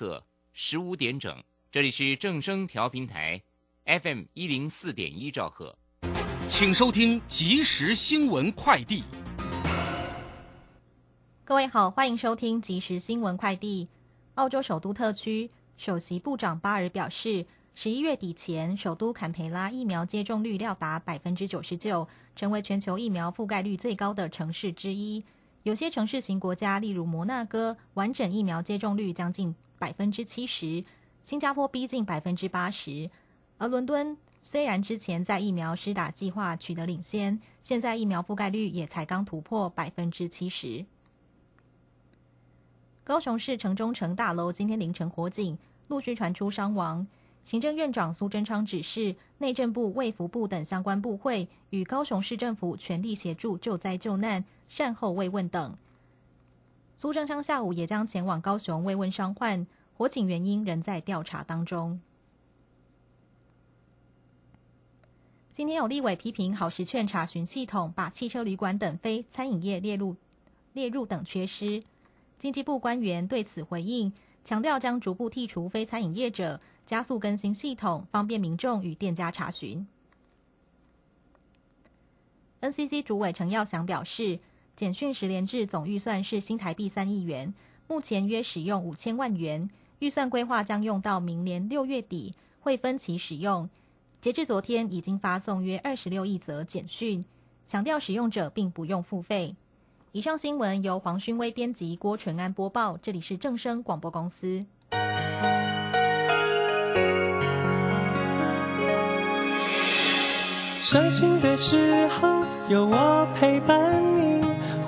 个十五点整，这里是正声调频台，FM 一零四点一兆赫，请收听即时新闻快递。各位好，欢迎收听即时新闻快递。澳洲首都特区首席部长巴尔表示，十一月底前，首都坎培拉疫苗接种率料达百分之九十九，成为全球疫苗覆盖率最高的城市之一。有些城市型国家，例如摩纳哥，完整疫苗接种率将近百分之七十；新加坡逼近百分之八十。而伦敦虽然之前在疫苗施打计划取得领先，现在疫苗覆盖率也才刚突破百分之七十。高雄市城中城大楼今天凌晨火警，陆续传出伤亡。行政院长苏贞昌指示内政部、卫福部等相关部会与高雄市政府全力协助救灾救难、善后慰问等。苏正昌下午也将前往高雄慰问伤患，火警原因仍在调查当中。今天有立委批评好时券查询系统把汽车旅馆等非餐饮业列入列入等缺失。经济部官员对此回应，强调将逐步剔除非餐饮业者。加速更新系统，方便民众与店家查询。NCC 主委陈耀祥表示，简讯十连制总预算是新台币三亿元，目前约使用五千万元，预算规划将用到明年六月底，会分期使用。截至昨天，已经发送约二十六亿则简讯，强调使用者并不用付费。以上新闻由黄勋威编辑，郭纯安播报，这里是正声广播公司。伤心的时候有我陪伴你，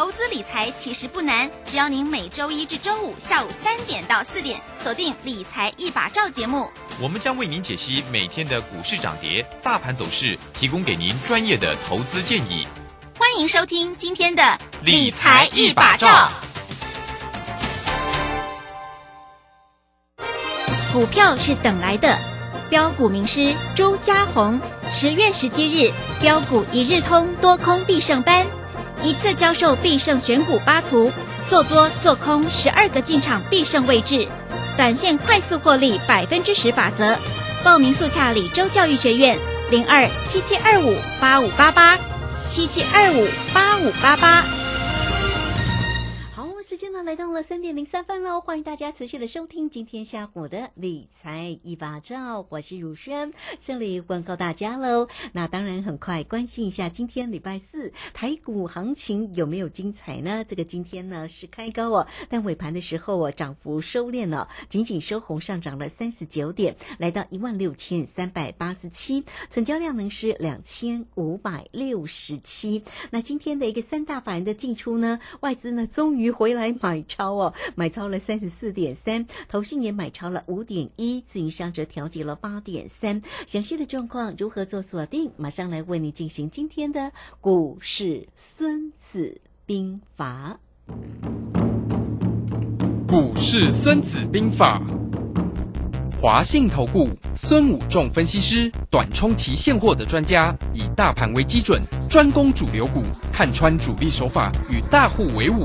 投资理财其实不难，只要您每周一至周五下午三点到四点锁定《理财一把照》节目，我们将为您解析每天的股市涨跌、大盘走势，提供给您专业的投资建议。欢迎收听今天的《理财一把照》。股票是等来的。标股名师朱家红，十月十七日标股一日通多空必胜班，一次教授必胜选股八图，做多做空十二个进场必胜位置，短线快速获利百分之十法则。报名速洽李州教育学院零二七七二五八五八八七七二五八五八八。来到了三点零三分喽，欢迎大家持续的收听今天下午的理财一把照，我是如轩，这里问候大家喽。那当然很快关心一下今天礼拜四台股行情有没有精彩呢？这个今天呢是开高哦，但尾盘的时候哦涨幅收敛了，仅仅收红上涨了三十九点，来到一万六千三百八十七，成交量呢是两千五百六十七。那今天的一个三大法人的进出呢，外资呢终于回来。买超哦，买超了三十四点三，投信也买超了五点一，自营商则调节了八点三。详细的状况如何做锁定？马上来为你进行今天的股市孙子兵法。股市孙子兵法，华信投顾孙武仲分析师，短冲期现货的专家，以大盘为基准，专攻主流股，看穿主力手法，与大户为伍。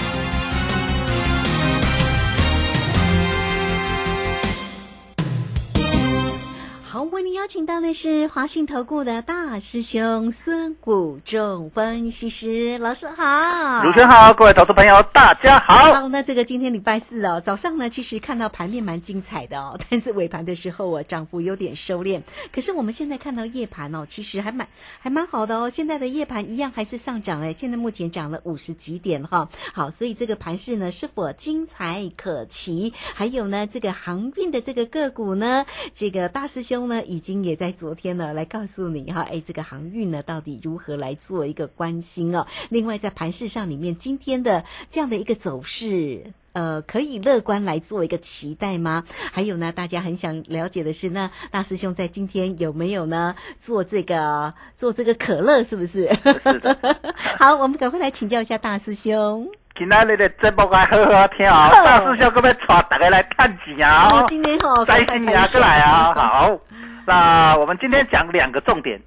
邀请到的是华信投顾的大师兄孙谷仲分析师老师好，主持人好，各位投资朋友大家好。好，那这个今天礼拜四哦，早上呢其实看到盘面蛮精彩的哦，但是尾盘的时候我涨幅有点收敛。可是我们现在看到夜盘哦，其实还蛮还蛮好的哦。现在的夜盘一样还是上涨哎，现在目前涨了五十几点哈。好，所以这个盘势呢是否精彩可期？还有呢，这个航运的这个个股呢，这个大师兄。呢，已经星也在昨天呢来告诉你哈，哎，这个航运呢到底如何来做一个关心哦。另外在盘市上里面，今天的这样的一个走势。呃，可以乐观来做一个期待吗？还有呢，大家很想了解的是，那大师兄在今天有没有呢做这个做这个可乐？是不是？好，我们赶快来请教一下大师兄。今天你的节目还好好听啊！大师兄各位带大家来探钱啊！哦，今天哦，开心啊，过来啊！好，那我们今天讲两个重点，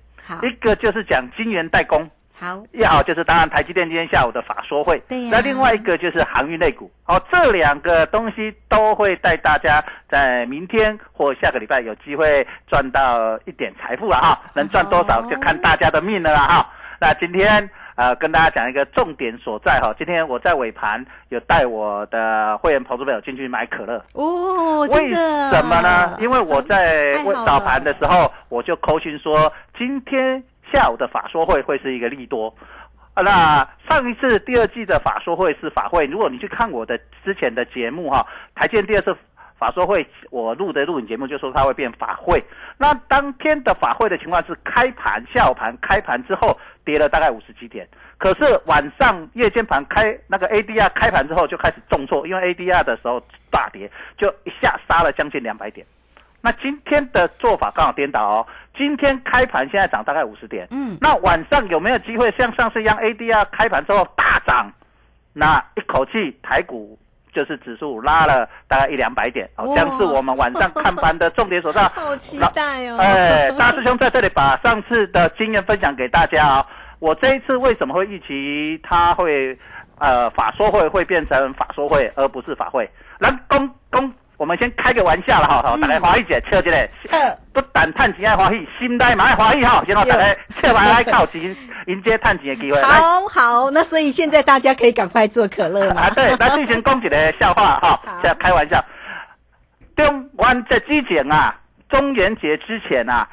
一个就是讲晶圆代工。好，一好就是当然台积电今天下午的法说会。那另外一个就是航运类股，好，这两个东西都会带大家在明天或下个礼拜有机会赚到一点财富了哈，能赚多少就看大家的命了啦哈。那今天呃跟大家讲一个重点所在哈，今天我在尾盘有带我的会员投资朋友进去买可乐哦，为什么呢？因为我在早盘的时候我就扣讯说今天。下午的法说会会是一个利多，啊，那上一次第二季的法说会是法会，如果你去看我的之前的节目哈，台建第二次法说会我录的录影节目就说它会变法会，那当天的法会的情况是开盘下午盘开盘之后跌了大概五十几点，可是晚上夜间盘开那个 ADR 开盘之后就开始重挫，因为 ADR 的时候大跌，就一下杀了将近两百点。那今天的做法刚好颠倒哦。今天开盘现在涨大概五十点，嗯，那晚上有没有机会像上次一样 ADR 开盘之后大涨？那一口气台股就是指数拉了大概一两百点，好像是我们晚上看盘的重点所在。好期待哦！哎，大师兄在这里把上次的经验分享给大家啊。我这一次为什么会预期它会呃法说会会变成法说会而不是法会？来公公。我们先开个玩笑了哈，好，大家欢喜姐，笑起来，不但探钱爱欢喜，心态嘛爱欢喜哈，先让大家笑完来靠钱，迎接探钱的机会。好好，那所以现在大家可以赶快做可乐了。啊，对，那之前讲一个笑话哈，现在开玩笑。中湾在之前啊，中元节之前啊，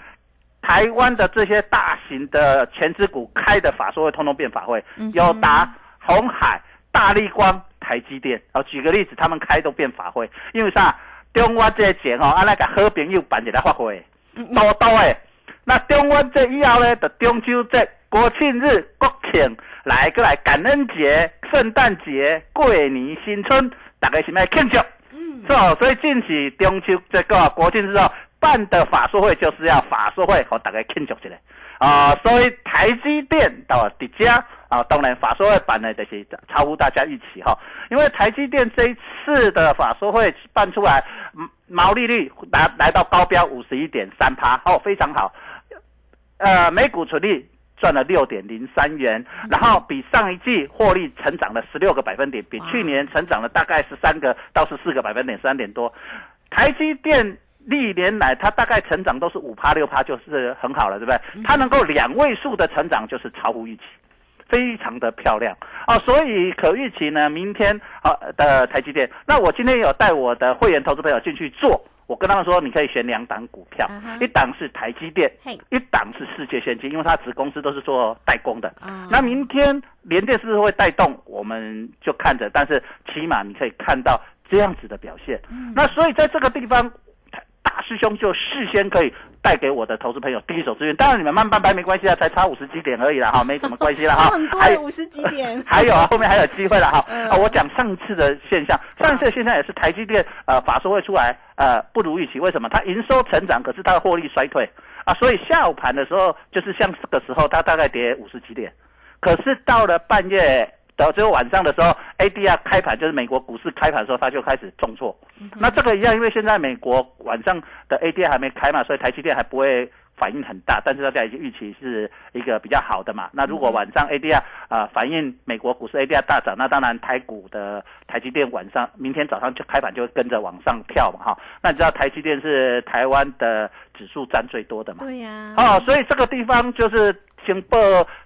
台湾的这些大型的全资股开的法说会，通通变法会，有达、红海、大力光。台积电哦，举个例子，他们开都变法会，因为啥？中湾这钱哦，啊那个好朋友办一个发会，多多诶。那中湾这以后呢，就中秋节、国庆日、国庆来过来，感恩节、圣诞节、过年、新春，大概是咩庆祝？嗯，是哦。所以近期中秋这个国庆日哦办的法术会，就是要法术会和大家庆祝起来啊。所以台积电到底家。啊，当然法说会办呢这些超乎大家预期哈，因为台积电这一次的法说会办出来，毛利率来来到高标五十一点三趴，哦，非常好，呃，每股纯利赚了六点零三元，然后比上一季获利成长了十六个百分点，比去年成长了大概十三个到十四个百分点，三点多。台积电历年来它大概成长都是五趴六趴，就是很好了，对不对？它能够两位数的成长，就是超乎预期。非常的漂亮啊，所以可预期呢，明天啊的台积电。那我今天有带我的会员投资朋友进去做，我跟他们说，你可以选两档股票，一档是台积电，一档是世界先进，因为它子公司都是做代工的。那明天联电是不是会带动？我们就看着，但是起码你可以看到这样子的表现。那所以在这个地方。大师兄就事先可以带给我的投资朋友第一手资源，当然你们慢半拍没关系啊，才差五十几点而已啦，哈，没什么关系了哈。还有五十几点，还有啊，后面还有机会了哈。啊，我讲上次的现象，上次的现象也是台积电呃法说会出来呃不如预期，为什么？它营收成长，可是它的获利衰退啊，所以下午盘的时候就是像这个时候，它大概跌五十几点，可是到了半夜。到最后晚上的时候，ADR 开盘就是美国股市开盘的时候，它就开始重挫。那这个一样，因为现在美国晚上的 ADR 还没开嘛，所以台积电还不会反应很大。但是大家已经预期是一个比较好的嘛。那如果晚上 ADR 啊反映美国股市 ADR 大涨，那当然台股的台积电晚上明天早上就开盘就会跟着往上跳嘛哈。那你知道台积电是台湾的指数占最多的嘛？对呀。哦，所以这个地方就是。先报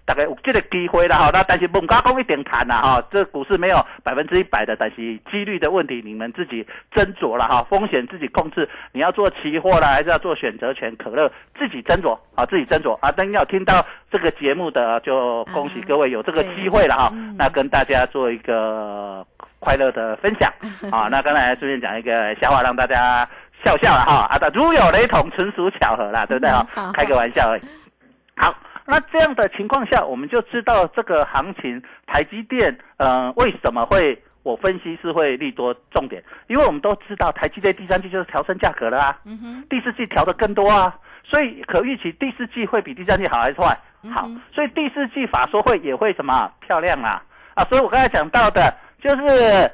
大概有这个机会了哈，那但是猛加工一点谈呐哈，这股市没有百分之一百的，但是几率的问题你们自己斟酌了哈，风险自己控制，你要做期货啦还是要做选择权可乐，自己斟酌啊，自己斟酌啊。等要听到这个节目的，就恭喜各位有这个机会了哈，那跟大家做一个快乐的分享 啊。那刚才顺便讲一个笑话，让大家。笑笑了哈啊的，如有雷同，纯属巧合啦，对不对哈嗯？开个玩笑而已。好，那这样的情况下，我们就知道这个行情，台积电呃为什么会我分析是会利多重点，因为我们都知道台积电第三季就是调升价格了啊，嗯哼，第四季调的更多啊，所以可预期第四季会比第三季好还是坏？好。嗯，所以第四季法说会也会什么漂亮啊。啊！所以我刚才讲到的就是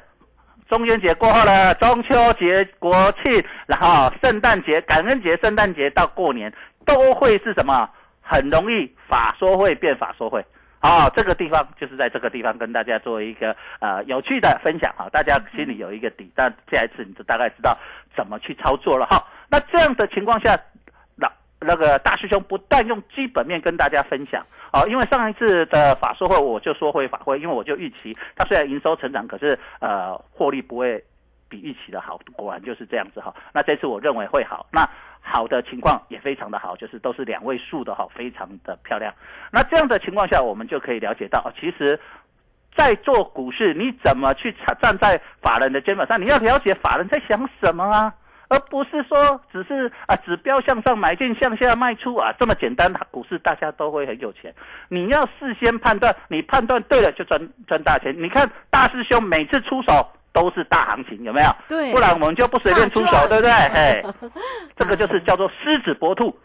中元节过后了，中秋节、国庆，然后圣诞节、感恩节、圣诞节到过年都会是什么？很容易法说会变法说会。好、这个地方就是在这个地方跟大家做一个呃有趣的分享哈，大家心里有一个底，但下一次你就大概知道怎么去操作了哈。那这样的情况下，那那个大师兄不但用基本面跟大家分享哦，因为上一次的法说会我就说会法会，因为我就预期它虽然营收成长，可是呃获利不会比预期的好，果然就是这样子哈。那这次我认为会好，那好的情况也非常的好，就是都是两位数的哈，非常的漂亮。那这样的情况下，我们就可以了解到，哦其实。在做股市，你怎么去站站在法人的肩膀上？你要了解法人在想什么啊，而不是说只是啊指标向上买进，向下卖出啊，这么简单。股市大家都会很有钱，你要事先判断，你判断对了就赚赚大钱。你看大师兄每次出手都是大行情，有没有？对不然我们就不随便出手，对不对？嘿，这个就是叫做狮子搏兔，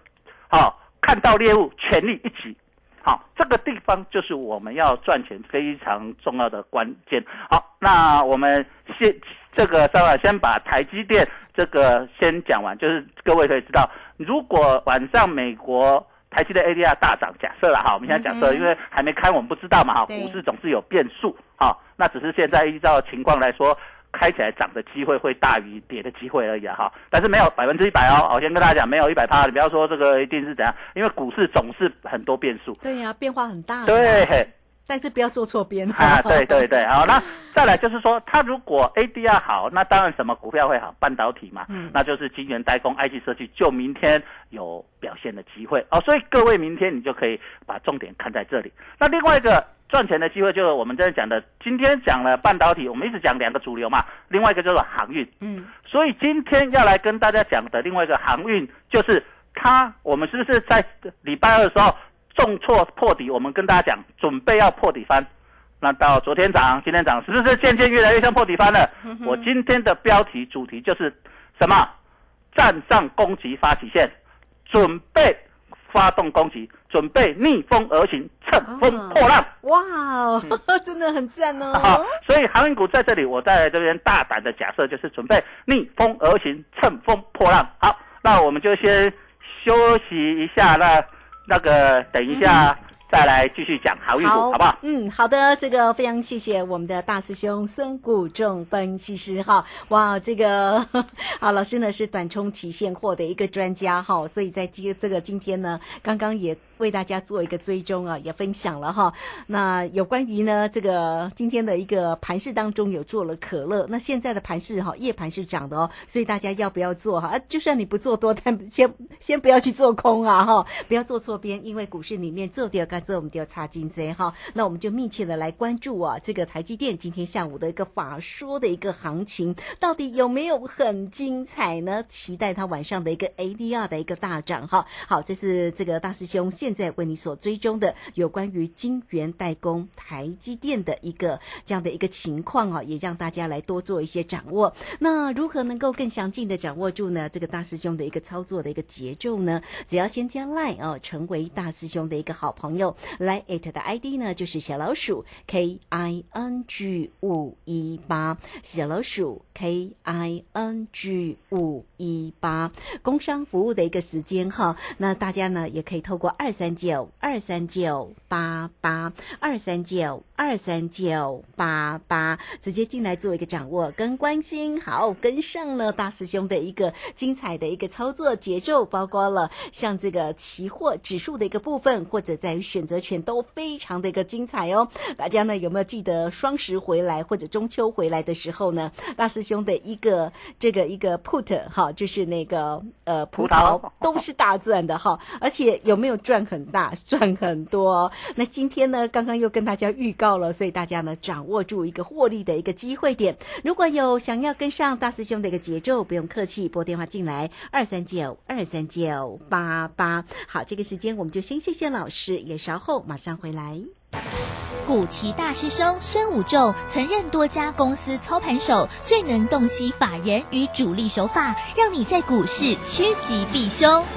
好、看到猎物全力一起。好，这个地方就是我们要赚钱非常重要的关键。好，那我们先这个稍微先把台积电这个先讲完，就是各位可以知道，如果晚上美国台积的 ADR 大涨，假设了哈，我们现在假设，因为还没开，我们不知道嘛哈，股市总是有变数，好，那只是现在依照情况来说。开起来涨的机会会大于跌的机会而已啊哈，但是没有百分之一百哦。我先跟大家讲，没有一百趴，你不要说这个一定是怎样，因为股市总是很多变数。对呀、变化很大。对，，但是不要做错边啊，对对对，好，那再来就是说，它如果 ADR 好，那当然什么股票会好？半导体嘛，嗯那就是晶圆代工、IC 设计，就明天有表现的机会哦。所以各位明天你就可以把重点看在这里。那另外一个赚钱的机会，就是我们这边讲的，今天讲了半导体，我们一直讲两个主流嘛，另外一个叫做航运。嗯，所以今天要来跟大家讲的另外一个航运，就是它，我们是不是在礼拜二的时候重挫破底？我们跟大家讲，准备要破底翻。那到昨天涨，今天涨，是不是渐渐越来越像破底翻了？嗯我今天的标题主题就是什么？站上攻击发起线，准备发动攻击，准备逆风而行，乘风破浪。哇哦，真的很赞好哦。所以航运股在这里，我在这边大胆的假设就是准备逆风而行，乘风破浪。好，那我们就先休息一下，那那个等一下再来继续讲航运股，好不好？嗯，好的，这个非常谢谢我们的大师兄孙谷仲分析师哈。哇，这个 好老师呢是短冲期现货的一个专家哈，所以在今这个今天呢，刚刚也为大家做一个追踪啊，也分享了哈。那有关于呢这个今天的一个盘势当中有做了可乐，那现在的盘势哈夜盘是涨的哦，所以大家要不要做哈？就算你不做多，但 先先不要去做空啊哈，不要做错边，因为股市里面做第二个，这我们就要插金针哈。那我们就密切的来关注啊，这个台积电今天下午的一个法说的一个行情，到底有没有很精彩呢？期待它晚上的一个 ADR 的一个大涨哈。好，这是这个大师兄现在为你所追踪的有关于晶圆代工台积电的一个这样的一个情况啊，也让大家来多做一些掌握。那如何能够更详尽的掌握住呢？这个大师兄的一个操作的一个节奏呢？只要先加 Line 哦，成为大师兄的一个好朋友。来 at 的 ID 呢就是小老鼠 K I N G 五一八，小老鼠 K I N G 五一八，工商服务的一个时间哈。那大家呢也可以透过二三九二三九八八二三九二三九八八直接进来做一个掌握跟关心，好跟上了大师兄的一个精彩的一个操作节奏，包括了像这个期货指数的一个部分，或者在于选择权都非常的一个精彩哦。大家呢有没有记得双十回来或者中秋回来的时候呢？大师兄的一个这个一个 put 哈，就是那个呃葡萄都是大赚的哈，而且有没有赚很大，赚很多。那今天呢，刚刚又跟大家预告了，所以大家呢掌握住一个获利的一个机会点。如果有想要跟上大师兄的一个节奏，不用客气，拨电话进来二三九二三九八八。好，这个时间我们就先谢谢老师，也稍后马上回来。古奇大师兄孙武仲曾任多家公司操盘手，最能洞悉法人与主力手法，让你在股市趋吉避凶。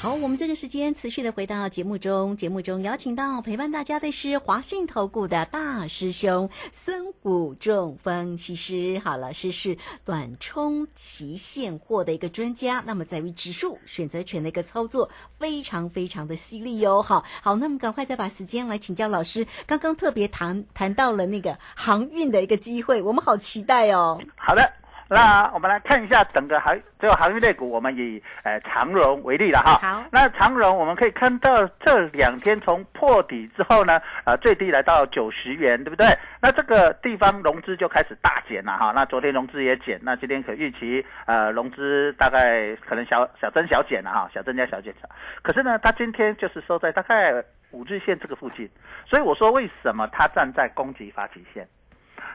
好，我们这个时间持续的回到节目中，节目中邀请到陪伴大家的是华信投顾的大师兄孙谷仲分析师。好，老师是短冲期现货的一个专家，那么在于指数选择权的一个操作非常非常的犀利哟。好，好，那么赶快再把时间来请教老师。刚刚特别谈谈到了那个航运的一个机会，我们好期待哦。好的。那我们来看一下整个航这个航运类股，我们以呃长荣为例了哈。好，那长荣我们可以看到这两天从破底之后呢，呃最低来到九十元，对不对？那这个地方融资就开始大减了哈。那昨天融资也减，那今天可预期呃融资大概可能小小增小减了哈，小增加小减。可是呢，它今天就是收在大概五日线这个附近，所以我说为什么它站在攻击发起线？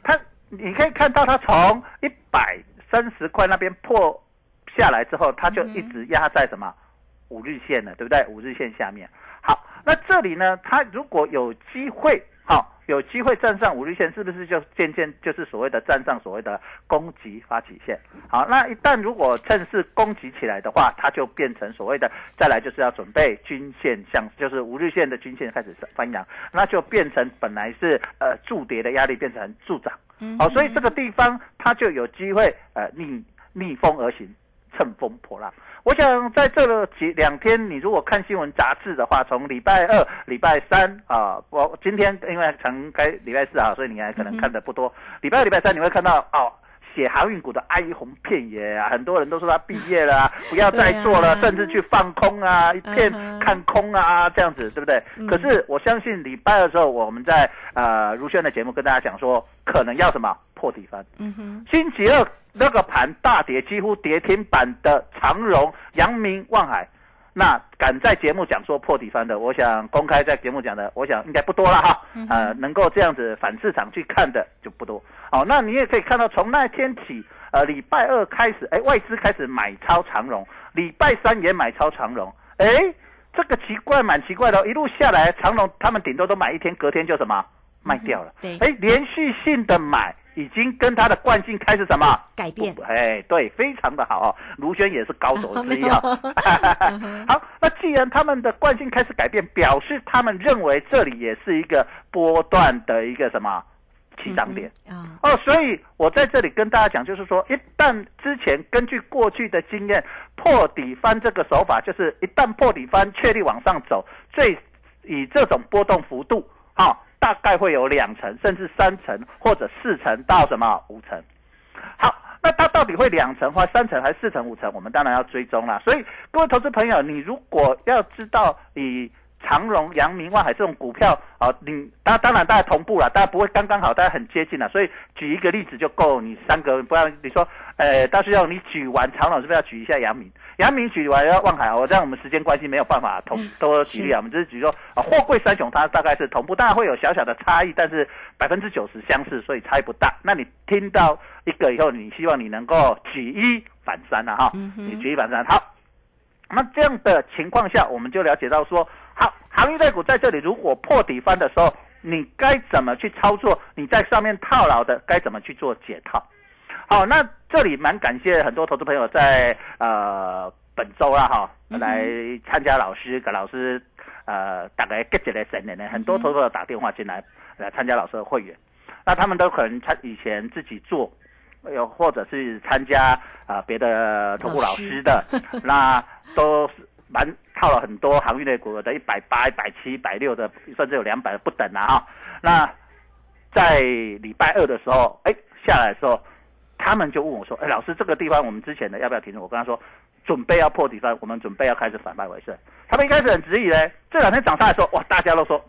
它。你可以看到它从一百三十块那边破下来之后，它就一直压在什么五日线了，对不对？五日线下面。好，那这里呢，它如果有机会，好。有机会站上五日线，是不是就渐渐就是所谓的站上所谓的攻击发起线？好，那一旦如果趁势攻击起来的话，它就变成所谓的再来就是要准备均线向，就是五日线的均线开始翻扬，那就变成本来是呃筑跌的压力变成助涨。好，所以这个地方它就有机会呃逆逆风而行，乘风破浪。我想在这几两天，你如果看新闻杂志的话，从礼拜二、礼拜三啊，我今天因为才开礼拜四啊，所以你还可能看的不多。礼拜二、礼拜三你会看到哦，写航运股的哀鸿遍野啊，很多人都说他毕业了，不要再做了，甚至去放空啊，一片看空啊，这样子，对不对？可是我相信礼拜二的时候，我们在呃如轩的节目跟大家讲说，可能要什么？破底翻，嗯哼，星期二那个盘大跌，几乎跌停板的长荣、阳明、望海，那敢在节目讲说破底翻的，我想公开在节目讲的，我想应该不多了哈，呃，能够这样子反市场去看的就不多。好，那你也可以看到，从那天起，呃，礼拜二开始，哎，外资开始买超长荣，礼拜三也买超长荣，哎，这个奇怪，蛮奇怪的，一路下来，长荣他们顶多都买一天，隔天就什么卖掉了，对，哎，连续性的买。已经跟他的惯性开始什么改变？哎，对，非常的好哦。卢轩也是高手之一哈。好，那既然他们的惯性开始改变，表示他们认为这里也是一个波段的一个什么起涨点啊？哦，所以我在这里跟大家讲，就是说，一旦之前根据过去的经验，破底翻这个手法，就是一旦破底翻，确立往上走，最以这种波动幅度，好。大概会有两层，甚至三层，或者四层到什么五层。好，那它到底会两层或三层还是四层五层？我们当然要追踪啦。所以各位投资朋友，你如果要知道你长荣、阳明、万海这种股票啊，你当当然大家同步了，大家不会刚刚好，大家很接近了。所以举一个例子就够，你三个不要你说，呃，大师兄你举完长荣是不是要举一下阳明？阳明举完要望海，我这样我们时间关系没有办法同多举例啊，我们只是举说啊，货柜三雄它大概是同步，当然会有小小的差异，但是百分之九十相似，所以差异不大。那你听到一个以后，你希望你能够举一反三了哈，你举一反三。好，那这样的情况下，我们就了解到说，好，航运类股在这里如果破底翻的时候，你该怎么去操作？你在上面套牢的该怎么去做解套？好，那这里蛮感谢很多投资朋友在呃本周啦哈来参加老师给老师呃大概 get 来三年呢，很多投资朋友打电话进来来参加老师的会员，那他们都可能参以前自己做，有或者是参加啊别的投顾老师的，那都是蛮。到了很多航运类股，的一百八、一百七、一百六的，甚至有两百的不等啊哈。那在礼拜二的时候，哎下来的时候，他们就问我说：“哎，老师，这个地方我们之前的要不要停？”我跟他说：“准备要破底了，我们准备要开始反败为胜。”他们一开始很质疑嘞，这两天涨上来说，哇，大家都说：“，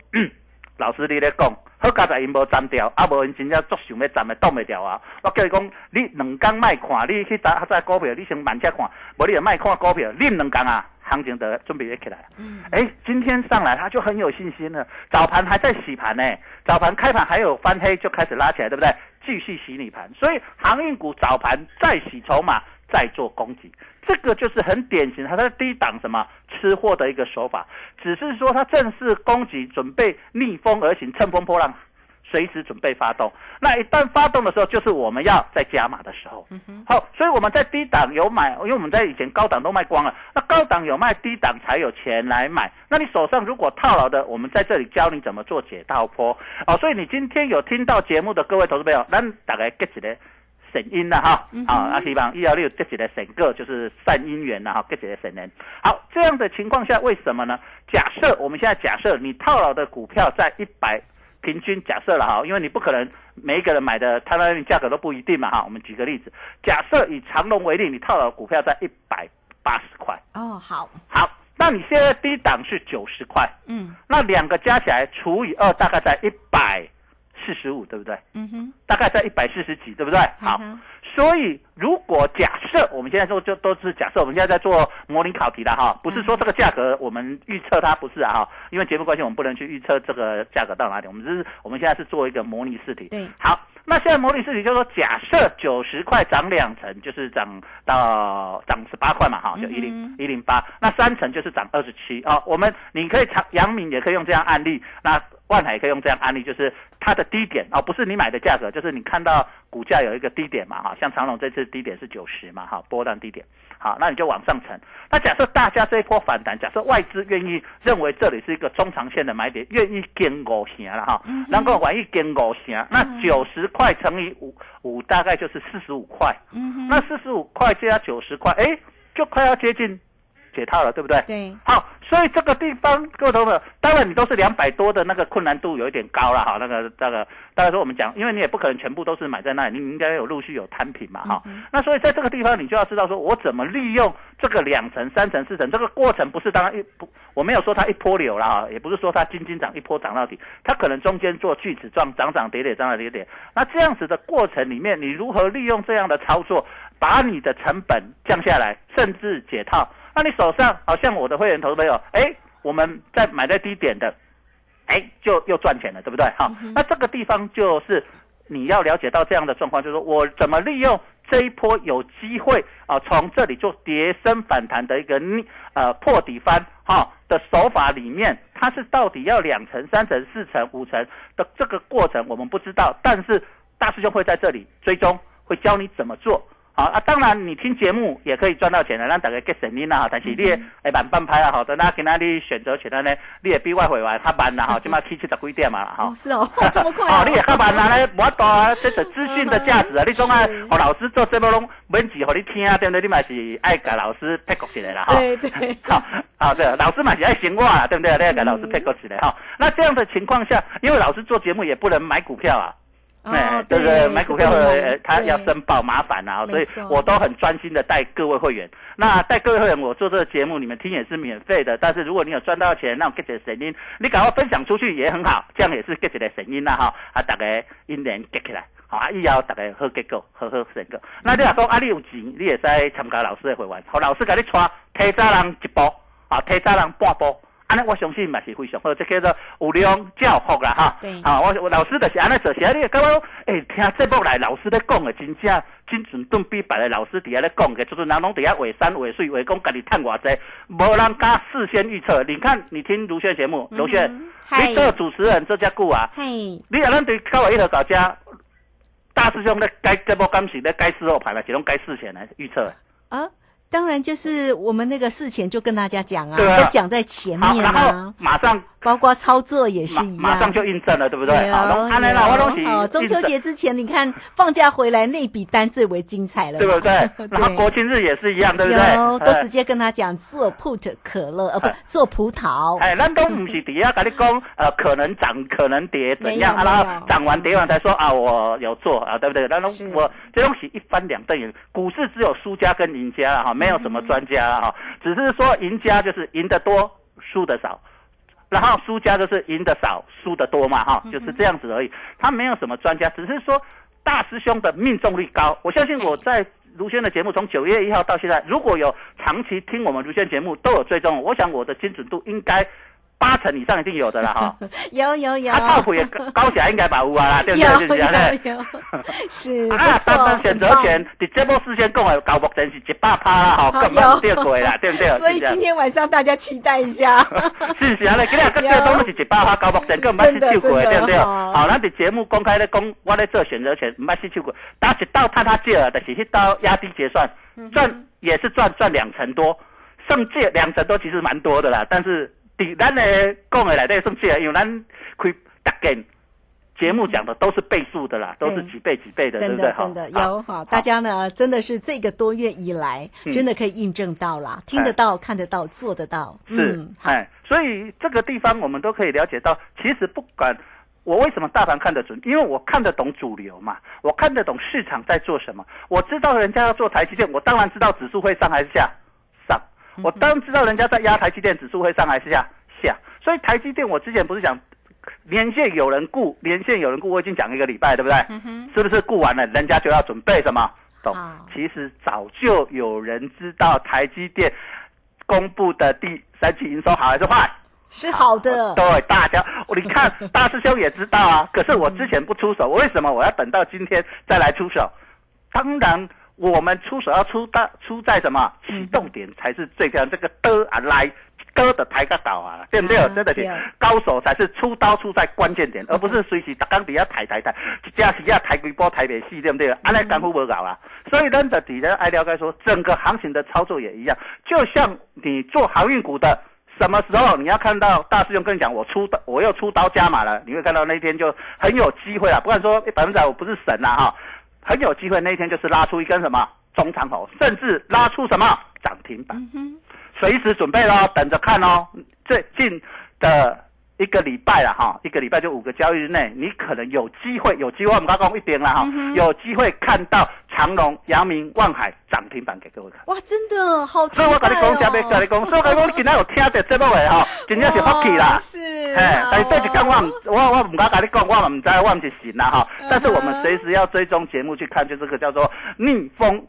老师你咧讲，好佳在因无站掉，啊无因真正足想要站的挡袂掉啊。”我叫伊讲，你两工卖看，你去搭在股票，你先慢只看，无你就卖看股票，你两工啊，行情得准备要起来。嗯，哎，今天上来他就很有信心了，早盘还在洗盘呢，早盘开盘还有翻黑就开始拉起来，对不对？继续洗你盘，所以航运股早盘再洗筹码，再做攻击，这个就是很典型，它在低档什么吃货的一个手法，只是说它正式攻击，准备逆风而行，乘风破浪。随时准备发动，那一旦发动的时候，就是我们要在加码的时候。好，所以我们在低档有买，因为我们在以前高档都卖光了，那高档有卖，低档才有钱来买。那你手上如果套牢的，我们在这里教你怎么做解套坡。哦，所以你今天有听到节目的各位投资朋友，咱大概 get 一个神音了哈。好，那希望一幺六 get 一个神个就是善姻缘了哈，get 一个神人。好，这样的情况下，为什么呢？假设我们现在假设你套牢的股票在一百。平均假设了哈，因为你不可能每一个人买的它那价格都不一定嘛哈。我们举个例子，假设以长隆为例，你套的股票在一百八十块哦，好，好，那你现在低档是九十块，嗯，那两个加起来除以二，大概在一百四十五，对不对？嗯哼，大概在一百四十几，对不对？好。所以，如果假设我们现在说就都是假设，我们现在在做模拟考题的哈，不是说这个价格我们预测它不是啊哈，因为节目关系我们不能去预测这个价格到哪里，我们是我们现在是做一个模拟试题。对，好，那现在模拟试题就是说，假设九十块涨两成，就是涨到涨十八块嘛哈，就一零一零八，那三成就是涨二十七啊。我们你可以长阳明也可以用这样案例，那。万海也可以用这样案例，就是它的低点哦，不是你买的价格，就是你看到股价有一个低点嘛，哈，像长隆这次低点是九十嘛，哈，波段低点，好，那你就往上乘。那假设大家这一波反弹，假设外资愿意认为这里是一个中长线的买点，愿意跟五成了哈，能够愿意跟五成，那九十块乘以五五大概就是四十五块，那四十五块加九十块，哎，就快要接近解套了，对不对？对，好。所以这个地方各位同学，当然你都是两百多的那个困难度有一点高了哈，那个那个，大概说我们讲，因为你也不可能全部都是买在那里，你应该有陆续有摊平嘛哈。那所以在这个地方，你就要知道说我怎么利用这个两层、三层、四层这个过程，不是当然一不，我没有说它一波流了哈，也不是说它斤斤涨一波涨到底，它可能中间做锯齿状涨涨跌跌涨涨跌跌。那这样子的过程里面，你如何利用这样的操作，把你的成本降下来，甚至解套？那你手上好像我的会员投资朋友，哎。我们在买在低点的，哎，就又赚钱了，对不对？好，那这个地方就是你要了解到这样的状况，就是说我怎么利用这一波有机会啊，从这里做跌升反弹的一个逆呃破底翻哈的手法里面，它是到底要两层、三层、四层、五层的这个过程，我们不知道，但是大师兄会在这里追踪，会教你怎么做。好啊，当然你听节目也可以赚到钱的，让大家 get 声音啦哈。但是你诶慢半拍啊，好的，那今仔你选择权呢，你也比外汇玩较慢啦哈，起码七七十几点嘛哈。是哦，这么快 哦，你也较慢啦咧，无多啊，这个资讯的价值啊，你总爱和老师做这么拢免钱和你听啊，对不对？你嘛是爱给老师配合起来啦哈。对对。好，好对，老师嘛是爱闲话啦，对不对？你要给老师配合起来哈。那这样的情况下，因为老师做节目也不能买股票啊。哎，对对，买股票的，他要申报麻烦啊，所以我都很专心的带各位会员。那带各位会员，我做这个节目，你们听也是免费的。但是如果你有赚到钱，那种 get 的声音，你赶快分享出去也很好，这样也是 get 的声音啦哈。啊，大家音连 get 起来，好啊，以后大家好结果，好好成果。那你若讲啊，你有钱，你也在参加老师的会员，和老师给你带提早人一步，啊，提早人半步。安尼我相信嘛是非常好，这叫做有量教福啦哈。对。啊，我我老师就是安尼做，是啊，你感觉诶，听节目来老师咧讲的真正精准对比别的老师底下咧讲的，就是人拢底下画山画水画讲家己赚偌济，无人敢事先预测。你看，你听卢轩节目，卢轩，你做主持人这家久啊？嘿。你啊，咱对高伟一头搞家，大师兄咧该节目刚时咧该事后排来，是拢该事前来预测。啊。当然就是我们那个事前就跟大家讲啊，都讲在前，面啊，马上包括操作也是一样，马上就印证了，对不对？有好，拢安尼啦，我拢是有哦，中秋节之前，你看放假回来那笔单最为精彩了。嘛，对不 对？然后国庆日也是一样，对不对？有，都哎直接跟他讲做 put 可乐，呃，不做葡萄，哎，咱都不是底下跟你讲，呃，可能涨，可能跌，怎样？然后涨完跌完才说啊，我有做啊，对不对？那我这东西一翻两瞪眼，股市只有输家跟赢家了哈，没有什么专家了哈，只是说赢家就是赢得多，输得少。然后输家就是赢得少，输得多嘛，哈，就是这样子而已。他没有什么专家，只是说大师兄的命中率高。我相信我在卢轩的节目从九月一号到现在，如果有长期听我们卢轩节目都有追踪，我想我的精准度应该八成以上一定有的啦，哈。有有有，他靠谱也高高起来应该把握啊啦，对不对？是这样嘞。有有，是啊，不错，单单选择权，你这波事先讲的高目前是一百趴啦，吼，好根本跌过啦，对不对？所以今天晚上大家期待一下，是是啊，咧，今日个这都是一百趴高目前，根本真的失手过的，真的对不对？哦好，咱伫节目公开咧讲，我咧做选择权，唔捌失手过，打一道探他借了，就是一刀压低结算，嗯赚也是赚赚两成多，剩借两成多其实蛮多的啦，但是伫咱的讲的内底剩借，因为咱开大件。节目讲的都是倍数的啦，都是几倍几倍的，对真不对？的真的好有哈，大家呢真的是这个多月以来，嗯真的可以印证到啦，听得到、看得到、做得到，是哎，所以这个地方我们都可以了解到，其实不管我为什么大盘看得准，因为我看得懂主流嘛，我看得懂市场在做什么，我知道人家要做台积电，我当然知道指数会上还是下，上，我当然知道人家在压台积电指数会上还是下，下，所以台积电我之前不是讲。连线有人顾，连线有人顾，我已经讲一个礼拜，对不对？是不是顾完了，人家就要准备什么？懂？其实早就有人知道台积电公布的第三季营收好还是坏。是好的，对，大家，我你看 大师兄也知道啊。可是我之前不出手，为什么我要等到今天再来出手？当然，我们出手要出大出在什么启动点才是最漂亮。这个的啊来的的抬个倒啊，对不对？啊真的是高手才是出刀出在关键点，而不是随时打钢底下抬抬抬，一架是要抬几波抬袂死，对不对？安尼干乎无搞啊。所以咱的底呢，爱了解说，整个行情的操作也一样，就像你做航运股的。什么时候你要看到大师兄跟你讲我出刀，我又出刀加码了，你会看到那一天就很有机会了。不管说百分之百我不是神呐、哈，很有机会那一天就是拉出一根什么中长头，甚至拉出什么涨停板，随时准备喽，等着看哦。最近的一个礼拜了哈，一个礼拜就五个交易日内，你可能有机会，有机会我们刚刚讲一点了哈，有机会看到长隆、阳明、望海涨停板给各位看。哇，真的好期所以我跟你待讲，下面跟你讲，所以我跟你讲，你 今天有听到节目的吼，真正是福气啦哇。是，哎，但是这一讲我唔我我唔敢跟你讲，我唔知我唔是神啦哈。嗯但是我们随时要追踪节目去看，就这个叫做逆风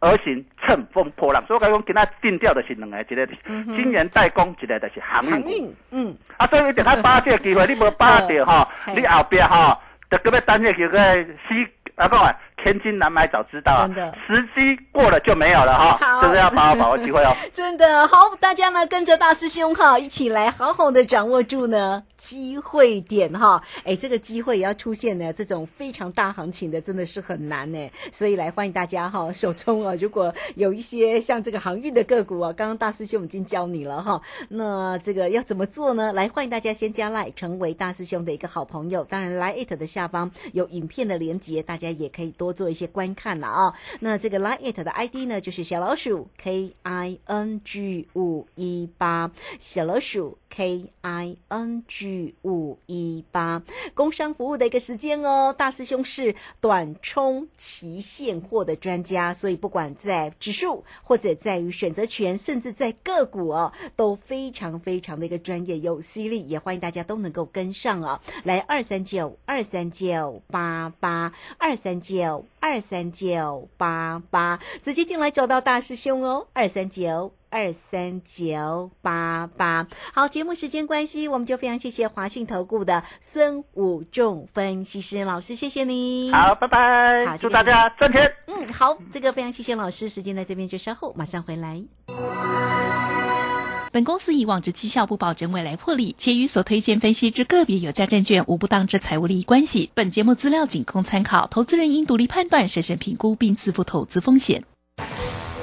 而行，乘风破浪。所以讲，今天定调的是两个，一个是金源代工，一个就是航运股。嗯，啊，所以你得看把握这个机会，你无把握到吼 嗯，你后边吼，就搁要等这个个西啊讲啊，千金难买早知道啊真的，时机过了就没有了哈，好就是要把握把握机会哦。真的好，大家呢跟着大师兄哈，一起来好好的掌握住呢机会点哈。哎，这个机会也要出现呢，这种非常大行情的真的是很难呢。所以来欢迎大家哈，手中啊，如果有一些像这个航运的个股啊，刚刚大师兄已经教你了哈。那这个要怎么做呢？来欢迎大家先加赖，成为大师兄的一个好朋友。当然，来 it 的下方有影片的连接，大家也可以多做一些观看了啊。那这个 Line It 的 ID 呢，就是小老鼠 K I N G 五一八，小老鼠 K I N G 五一八，工商服务的一个时间哦。大师兄是短冲期现货的专家，所以不管在指数或者在于选择权，甚至在个股哦，都非常非常的一个专业有犀利，也欢迎大家都能够跟上啊、来二三九二三九八八二三九二三九八八，直接进来找到大师兄哦，二三九。二三九八八，好，节目时间关系，我们就非常谢谢华信投顾的孙武仲分析师老师，谢谢你。好，拜拜好，祝大家赚钱。嗯，好，这个非常谢谢老师，时间在这边就稍后马上回来。本公司以往之绩效不保证未来获利，且与所推荐分析之个别有价证券无不当之财务利益关系。本节目资料仅供参考，投资人应独立判断、审慎评估并自负投资风险。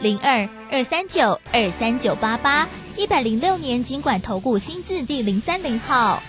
零二二三九二三九八八，一百零六年经管投顾新字第零三零号。